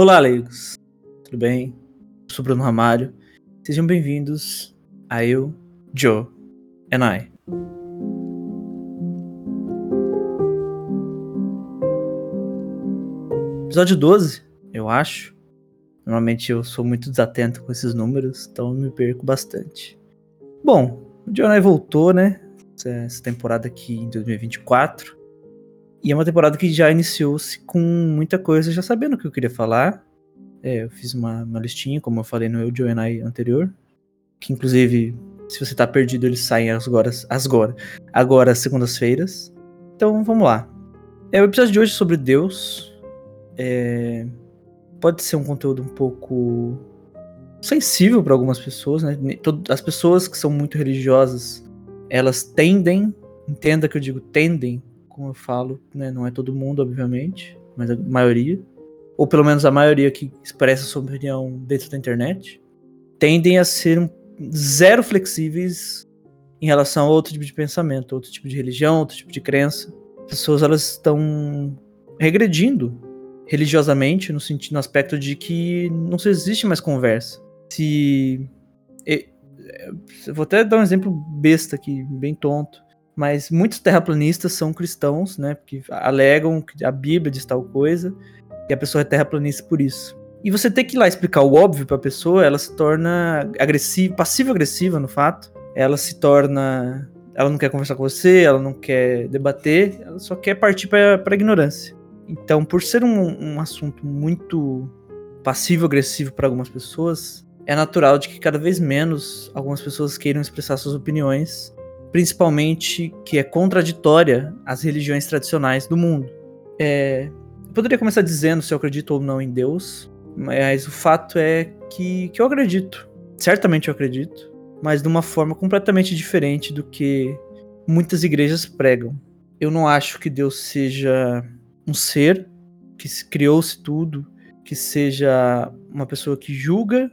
Olá, leigos. Tudo bem? Eu sou Bruno Ramalho. Sejam bem-vindos a Eu, Joe and I. Episódio 12, eu acho. Normalmente eu sou muito desatento com esses números, então me perco bastante. Bom, o Joe and I voltou, né? Essa temporada aqui em 2024. E é uma temporada que já iniciou-se com muita coisa, já sabendo o que eu queria falar. É, eu fiz uma, uma listinha, como eu falei no Eu, Joe and I anterior. Que inclusive, se você tá perdido, eles saem agora, agora, agora segundas-feiras. Então vamos lá. É, o episódio de hoje é sobre Deus. É, pode ser um conteúdo um pouco sensível para algumas pessoas, né? As pessoas que são muito religiosas, elas tendem, entenda que eu digo tendem, como eu falo, né? Não é todo mundo, obviamente, mas a maioria, ou pelo menos a maioria que expressa sua opinião dentro da internet, tendem a ser zero flexíveis em relação a outro tipo de pensamento, outro tipo de religião, outro tipo de crença. As pessoas elas estão regredindo religiosamente no sentido no aspecto de que não existe mais conversa. Se eu vou até dar um exemplo besta aqui, bem tonto mas muitos terraplanistas são cristãos, né? Porque alegam que a Bíblia diz tal coisa e a pessoa é terraplanista por isso. E você ter que ir lá explicar o óbvio para a pessoa, ela se torna agressiva, passiva-agressiva no fato. Ela se torna. Ela não quer conversar com você, ela não quer debater, ela só quer partir para a ignorância. Então, por ser um, um assunto muito passivo-agressivo para algumas pessoas, é natural de que cada vez menos algumas pessoas queiram expressar suas opiniões principalmente que é contraditória às religiões tradicionais do mundo. É, eu poderia começar dizendo se eu acredito ou não em Deus, mas o fato é que, que eu acredito. Certamente eu acredito, mas de uma forma completamente diferente do que muitas igrejas pregam. Eu não acho que Deus seja um ser que criou-se tudo, que seja uma pessoa que julga,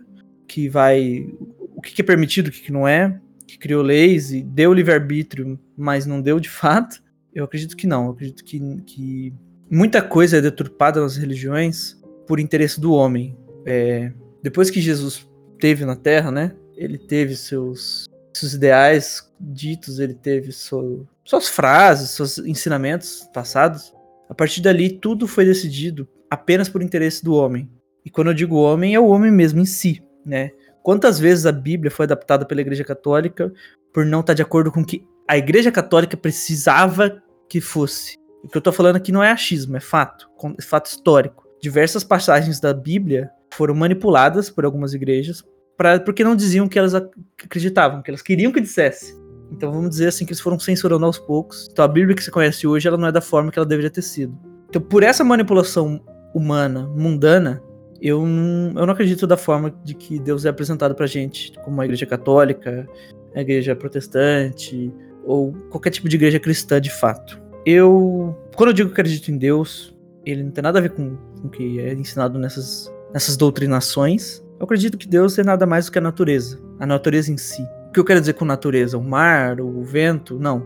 que vai o que é permitido, o que não é, que criou leis e deu livre-arbítrio, mas não deu de fato? Eu acredito que não. Eu acredito que, que muita coisa é deturpada nas religiões por interesse do homem. É, depois que Jesus teve na Terra, né? Ele teve seus, seus ideais ditos, ele teve seu, suas frases, seus ensinamentos passados. A partir dali, tudo foi decidido apenas por interesse do homem. E quando eu digo homem, é o homem mesmo em si, né? Quantas vezes a Bíblia foi adaptada pela Igreja Católica por não estar de acordo com o que a Igreja Católica precisava que fosse? O que eu tô falando aqui não é achismo, é fato, é fato histórico. Diversas passagens da Bíblia foram manipuladas por algumas igrejas pra, porque não diziam que elas acreditavam, que elas queriam que dissesse. Então vamos dizer assim que eles foram censurando aos poucos. Então a Bíblia que você conhece hoje, ela não é da forma que ela deveria ter sido. Então por essa manipulação humana, mundana, eu não, eu não acredito da forma de que Deus é apresentado pra gente, como a igreja católica, a igreja protestante, ou qualquer tipo de igreja cristã de fato. Eu, quando eu digo que acredito em Deus, ele não tem nada a ver com, com o que é ensinado nessas, nessas doutrinações. Eu acredito que Deus é nada mais do que a natureza, a natureza em si. O que eu quero dizer com natureza? O mar, o vento? Não.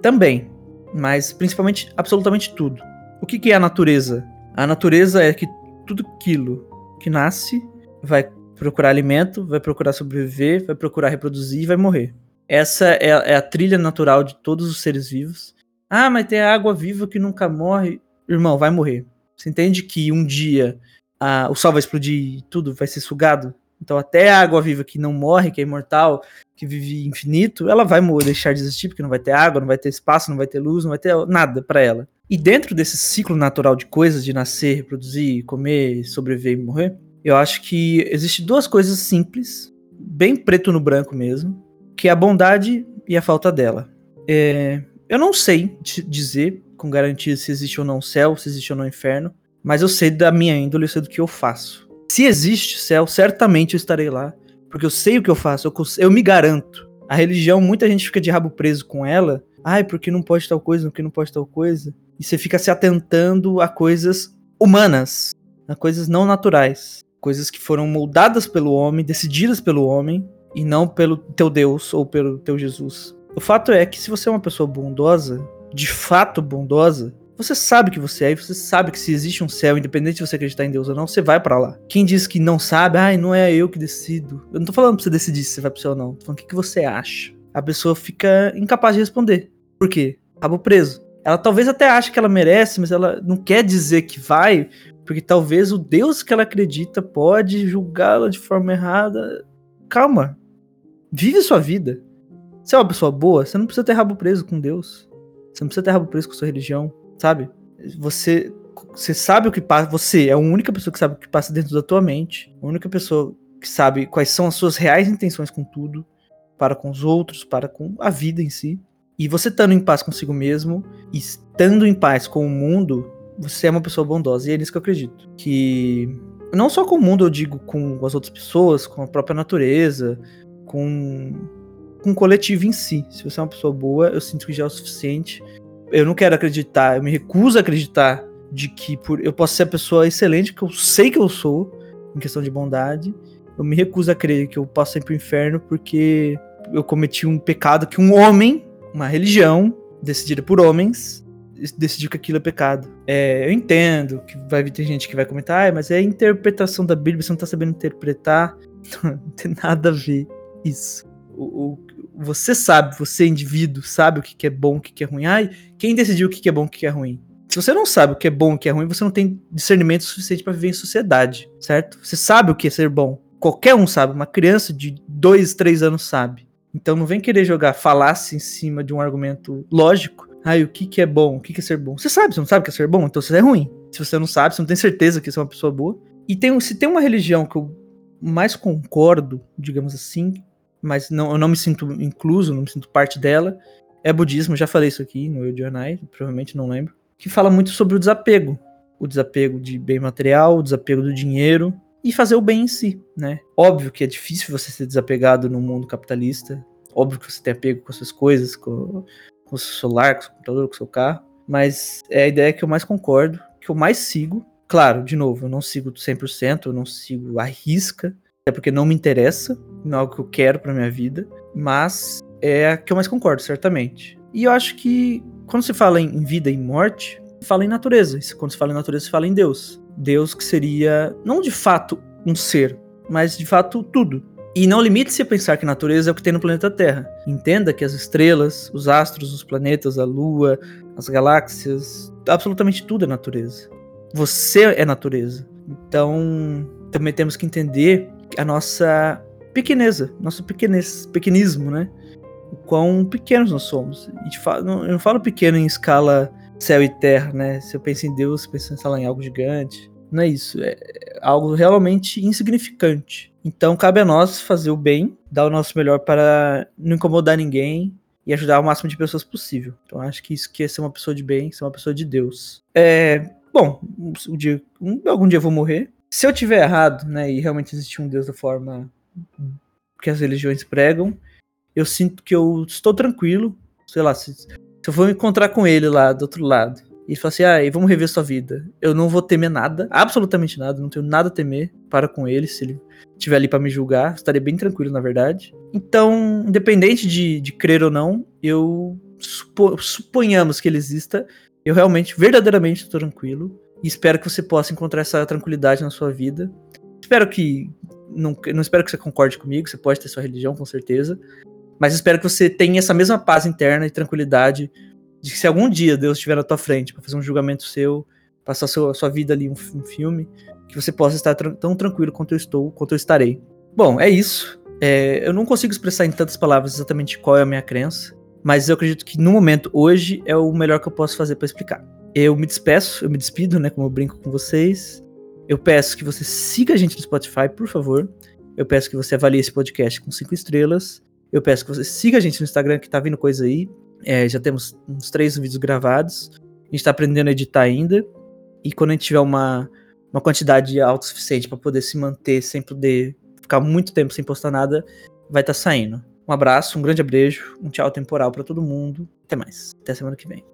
Também, mas principalmente absolutamente tudo. O que, que é a natureza? A natureza é que tudo aquilo que nasce vai procurar alimento, vai procurar sobreviver, vai procurar reproduzir e vai morrer. Essa é, é a trilha natural de todos os seres vivos. Ah, mas tem a água viva que nunca morre. Irmão, vai morrer. Você entende que um dia o sol vai explodir e tudo vai ser sugado? Então até a água viva que não morre, que é imortal, que vive infinito, ela vai deixar de existir, porque não vai ter água, não vai ter espaço, não vai ter luz, não vai ter nada para ela. E dentro desse ciclo natural de coisas, de nascer, reproduzir, comer, sobreviver e morrer, eu acho que existe duas coisas simples, bem preto no branco mesmo, que é a bondade e a falta dela. É, eu não sei dizer com garantia se existe ou não céu, se existe ou não inferno, mas eu sei da minha índole, eu sei do que eu faço. Se existe céu, certamente eu estarei lá, porque eu sei o que eu faço, eu, eu me garanto. A religião, muita gente fica de rabo preso com ela. Ai, porque não pode tal coisa, porque não pode tal coisa. E você fica se atentando a coisas humanas, a coisas não naturais. Coisas que foram moldadas pelo homem, decididas pelo homem, e não pelo teu Deus ou pelo teu Jesus. O fato é que se você é uma pessoa bondosa, de fato bondosa, Você sabe que você é, e você sabe que se existe um céu, independente de você acreditar em Deus ou não, você vai para lá. Quem diz que não sabe, ai, não é eu que decido. Eu não tô falando pra você decidir se você vai pro céu ou não. Tô falando o que, que você acha. A pessoa fica incapaz de responder. Por quê? Rabo preso. Ela talvez até ache que ela merece, mas ela não quer dizer que vai, porque talvez o Deus que ela acredita pode julgá-la de forma errada. Calma. Vive sua vida. Você é uma pessoa boa, você não precisa ter rabo preso com Deus. Você não precisa ter rabo preso com sua religião, sabe? Você, você sabe o que passa. Você é a única pessoa que sabe o que passa dentro da tua mente. A única pessoa que sabe quais são as suas reais intenções com tudo, para com os outros, para com a vida em si. E você estando em paz consigo mesmo, estando em paz com o mundo, você é uma pessoa bondosa. E é nisso que eu acredito. Que não só com o mundo, eu digo com as outras pessoas, com a própria natureza, com com o coletivo em si. Se você é uma pessoa boa, eu sinto que já é o suficiente. Eu não quero acreditar, eu me recuso a acreditar de que por eu posso ser a pessoa excelente que eu sei que eu sou em questão de bondade. Eu me recuso a crer que eu posso ir pro inferno porque eu cometi um pecado que um homem, uma religião decidida por homens, decidiu que aquilo é pecado. É, eu entendo que vai ter gente que vai comentar, ah, mas é a interpretação da Bíblia, você não tá sabendo interpretar. não tem nada a ver isso. O, o, você sabe, você indivíduo, sabe o que, que é bom, o que, que é ruim. Ai, quem decidiu o que, que é bom, o que, que é ruim? Se você não sabe o que é bom, o que é ruim, você não tem discernimento suficiente para viver em sociedade, certo? Você sabe o que é ser bom. Qualquer um sabe. Uma criança de dois, três anos sabe. Então não vem querer jogar falácia em cima de um argumento lógico. Ai, o que, que é bom, o que, que é ser bom? Você sabe, você não sabe o que é ser bom, então você é ruim. Se você não sabe, você não tem certeza que você é uma pessoa boa. E tem, se tem uma religião que eu mais concordo, digamos assim, mas não, eu não me sinto incluso, não me sinto parte dela. É budismo, já falei isso aqui no Eudionai, provavelmente não lembro. Que fala muito sobre o desapego. O desapego de bem material, o desapego do dinheiro e fazer o bem em si, né? Óbvio que é difícil você ser desapegado no mundo capitalista. Óbvio que você tem apego com as suas coisas, com, com o seu celular, com o seu computador, com o seu carro. Mas é a ideia que eu mais concordo, que eu mais sigo. Claro, de novo, eu não sigo 100%, eu não sigo a risca, até porque não me interessa, não é algo que eu quero para minha vida, mas é a que eu mais concordo, certamente. E eu acho que quando se fala em vida e morte, fala em natureza. E quando se fala em natureza, se fala em Deus. Deus que seria não de fato um ser, mas de fato tudo. E não limite-se a pensar que natureza é o que tem no planeta Terra. Entenda que as estrelas, os astros, os planetas, a lua, as galáxias, absolutamente tudo é natureza. Você é natureza. Então, também temos que entender a nossa pequeneza, nosso pequenez, pequenismo, né? O quão pequenos nós somos. E falo, eu não falo pequeno em escala céu e terra, né? Se eu penso em Deus, penso em, em algo gigante. Não é isso, é algo realmente insignificante. Então cabe a nós fazer o bem, dar o nosso melhor para não incomodar ninguém e ajudar o máximo de pessoas possível. Então acho que isso que é ser uma pessoa de bem, ser uma pessoa de Deus. É, bom, um dia, um, algum dia eu vou morrer, se eu tiver errado, né, e realmente existe um Deus da forma que as religiões pregam, eu sinto que eu estou tranquilo, sei lá, se, se eu for encontrar com ele lá do outro lado, e falar assim, ah, e vamos rever sua vida. Eu não vou temer nada, absolutamente nada, não tenho nada a temer para com ele, se ele estiver ali para me julgar, estarei bem tranquilo, na verdade. Então, independente de, de crer ou não, eu supo, suponhamos que ele exista, eu realmente, verdadeiramente estou tranquilo. E espero que você possa encontrar essa tranquilidade na sua vida. Espero que. Não, não espero que você concorde comigo, você pode ter sua religião, com certeza. Mas espero que você tenha essa mesma paz interna e tranquilidade de que se algum dia Deus estiver na tua frente para fazer um julgamento seu, passar a sua, sua vida ali um, um filme, que você possa estar tão tranquilo quanto eu estou, quanto eu estarei. Bom, é isso. É, eu não consigo expressar em tantas palavras exatamente qual é a minha crença, mas eu acredito que no momento, hoje, é o melhor que eu posso fazer para explicar. Eu me despeço, eu me despido, né? Como eu brinco com vocês. Eu peço que você siga a gente no Spotify, por favor. Eu peço que você avalie esse podcast com cinco estrelas. Eu peço que você siga a gente no Instagram, que tá vindo coisa aí. É, já temos uns três vídeos gravados. A gente tá aprendendo a editar ainda. E quando a gente tiver uma, uma quantidade alta o suficiente para poder se manter sem poder ficar muito tempo sem postar nada, vai estar tá saindo. Um abraço, um grande beijo, um tchau temporal para todo mundo. Até mais. Até semana que vem.